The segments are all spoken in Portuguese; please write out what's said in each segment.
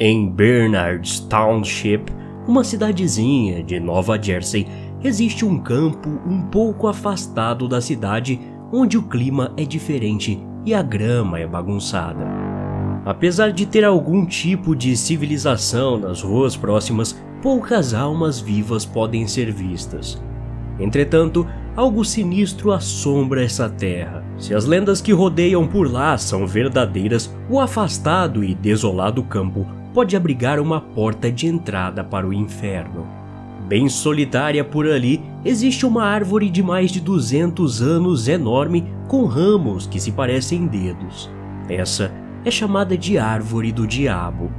Em Bernards Township, uma cidadezinha de Nova Jersey, existe um campo um pouco afastado da cidade onde o clima é diferente e a grama é bagunçada. Apesar de ter algum tipo de civilização nas ruas próximas, poucas almas vivas podem ser vistas. Entretanto, algo sinistro assombra essa terra. Se as lendas que rodeiam por lá são verdadeiras, o afastado e desolado campo pode abrigar uma porta de entrada para o inferno. Bem solitária por ali, existe uma árvore de mais de 200 anos enorme com ramos que se parecem dedos. Essa é chamada de Árvore do Diabo.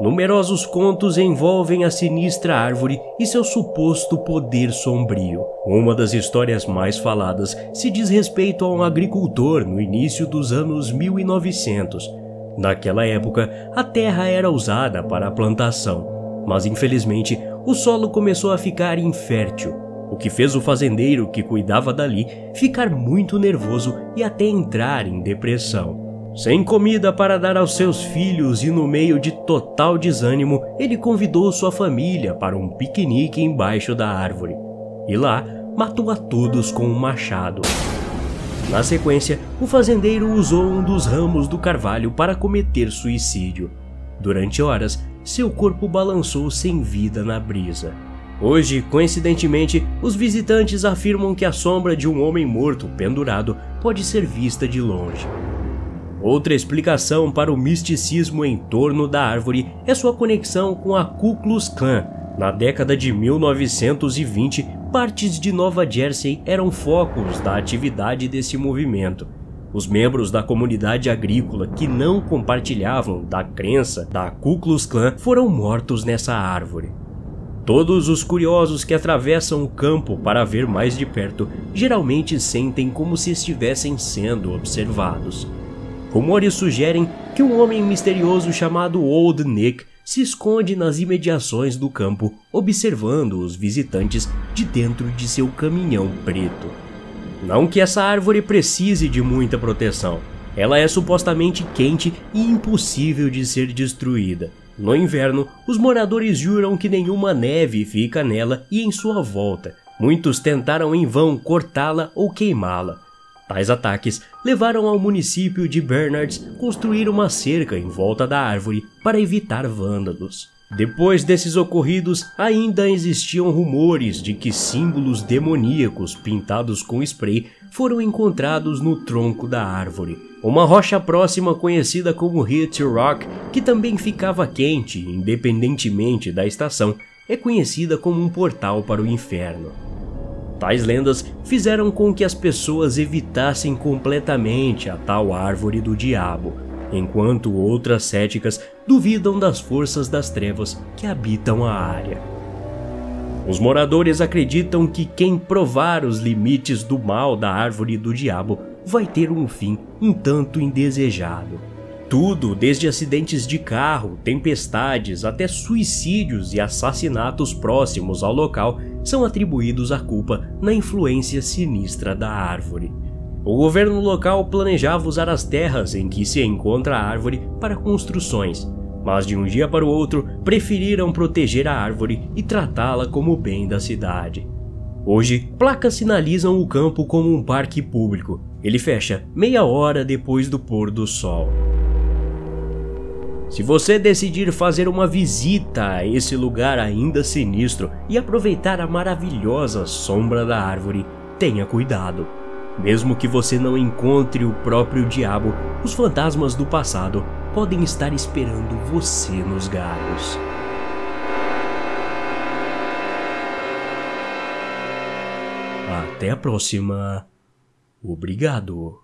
Numerosos contos envolvem a sinistra árvore e seu suposto poder sombrio. Uma das histórias mais faladas se diz respeito a um agricultor no início dos anos 1900. Naquela época, a terra era usada para a plantação, mas infelizmente o solo começou a ficar infértil, o que fez o fazendeiro que cuidava dali ficar muito nervoso e até entrar em depressão. Sem comida para dar aos seus filhos e no meio de total desânimo, ele convidou sua família para um piquenique embaixo da árvore. E lá, matou a todos com um machado. Na sequência, o fazendeiro usou um dos ramos do carvalho para cometer suicídio. Durante horas, seu corpo balançou sem vida na brisa. Hoje, coincidentemente, os visitantes afirmam que a sombra de um homem morto pendurado pode ser vista de longe. Outra explicação para o misticismo em torno da árvore é sua conexão com a Ku Klux Klan. Na década de 1920, partes de Nova Jersey eram focos da atividade desse movimento. Os membros da comunidade agrícola que não compartilhavam da crença da Ku Klux Klan foram mortos nessa árvore. Todos os curiosos que atravessam o campo para ver mais de perto geralmente sentem como se estivessem sendo observados. Rumores sugerem que um homem misterioso chamado Old Nick se esconde nas imediações do campo, observando os visitantes de dentro de seu caminhão preto. Não que essa árvore precise de muita proteção. Ela é supostamente quente e impossível de ser destruída. No inverno, os moradores juram que nenhuma neve fica nela e em sua volta. Muitos tentaram em vão cortá-la ou queimá-la. Tais ataques levaram ao município de Bernards construir uma cerca em volta da árvore para evitar vândalos. Depois desses ocorridos, ainda existiam rumores de que símbolos demoníacos pintados com spray foram encontrados no tronco da árvore. Uma rocha próxima conhecida como Hit Rock, que também ficava quente independentemente da estação, é conhecida como um portal para o inferno. Tais lendas fizeram com que as pessoas evitassem completamente a tal árvore do diabo, enquanto outras céticas duvidam das forças das trevas que habitam a área. Os moradores acreditam que quem provar os limites do mal da árvore do diabo vai ter um fim um tanto indesejado. Tudo, desde acidentes de carro, tempestades até suicídios e assassinatos próximos ao local, são atribuídos à culpa na influência sinistra da árvore. O governo local planejava usar as terras em que se encontra a árvore para construções, mas de um dia para o outro preferiram proteger a árvore e tratá-la como bem da cidade. Hoje, placas sinalizam o campo como um parque público. Ele fecha meia hora depois do pôr do sol. Se você decidir fazer uma visita a esse lugar ainda sinistro e aproveitar a maravilhosa sombra da árvore, tenha cuidado. Mesmo que você não encontre o próprio diabo, os fantasmas do passado podem estar esperando você nos galhos. Até a próxima. Obrigado.